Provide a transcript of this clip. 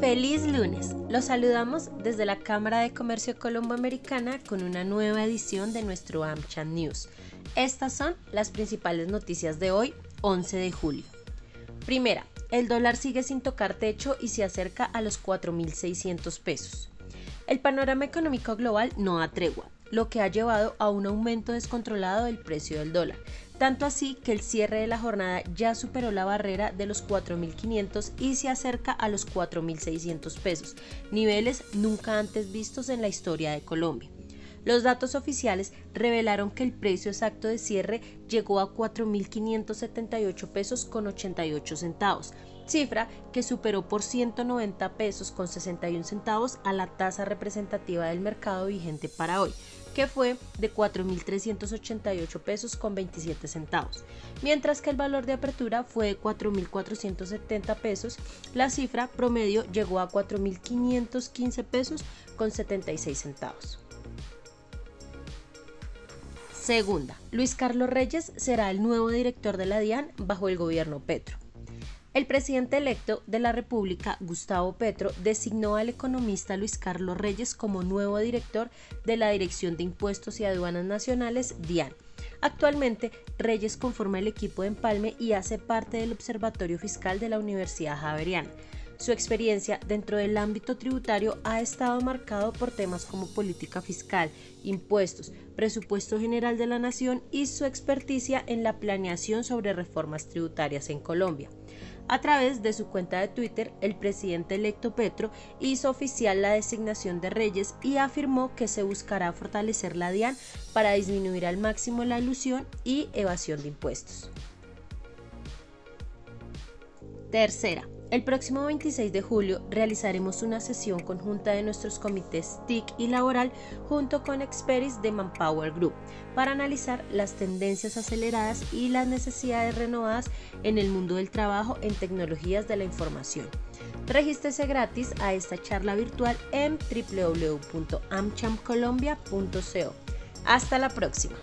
Feliz lunes. Los saludamos desde la Cámara de Comercio Colomboamericana con una nueva edición de nuestro AmCham News. Estas son las principales noticias de hoy, 11 de julio. Primera, el dólar sigue sin tocar techo y se acerca a los 4.600 pesos. El panorama económico global no da tregua, lo que ha llevado a un aumento descontrolado del precio del dólar, tanto así que el cierre de la jornada ya superó la barrera de los 4.500 y se acerca a los 4.600 pesos, niveles nunca antes vistos en la historia de Colombia. Los datos oficiales revelaron que el precio exacto de cierre llegó a 4.578 pesos con 88 centavos, cifra que superó por 190 pesos con 61 centavos a la tasa representativa del mercado vigente para hoy, que fue de 4.388 pesos con 27 centavos, mientras que el valor de apertura fue de 4.470 pesos, la cifra promedio llegó a 4.515 pesos con 76 centavos. Segunda, Luis Carlos Reyes será el nuevo director de la DIAN bajo el gobierno Petro. El presidente electo de la República, Gustavo Petro, designó al economista Luis Carlos Reyes como nuevo director de la Dirección de Impuestos y Aduanas Nacionales, DIAN. Actualmente, Reyes conforma el equipo de Empalme y hace parte del Observatorio Fiscal de la Universidad Javeriana. Su experiencia dentro del ámbito tributario ha estado marcado por temas como política fiscal, impuestos, presupuesto general de la nación y su experticia en la planeación sobre reformas tributarias en Colombia. A través de su cuenta de Twitter, el presidente electo Petro hizo oficial la designación de Reyes y afirmó que se buscará fortalecer la DIAN para disminuir al máximo la ilusión y evasión de impuestos. Tercera, el próximo 26 de julio realizaremos una sesión conjunta de nuestros comités TIC y laboral junto con experts de Manpower Group para analizar las tendencias aceleradas y las necesidades renovadas en el mundo del trabajo en tecnologías de la información. Regístrese gratis a esta charla virtual en www.amchamcolombia.co. Hasta la próxima.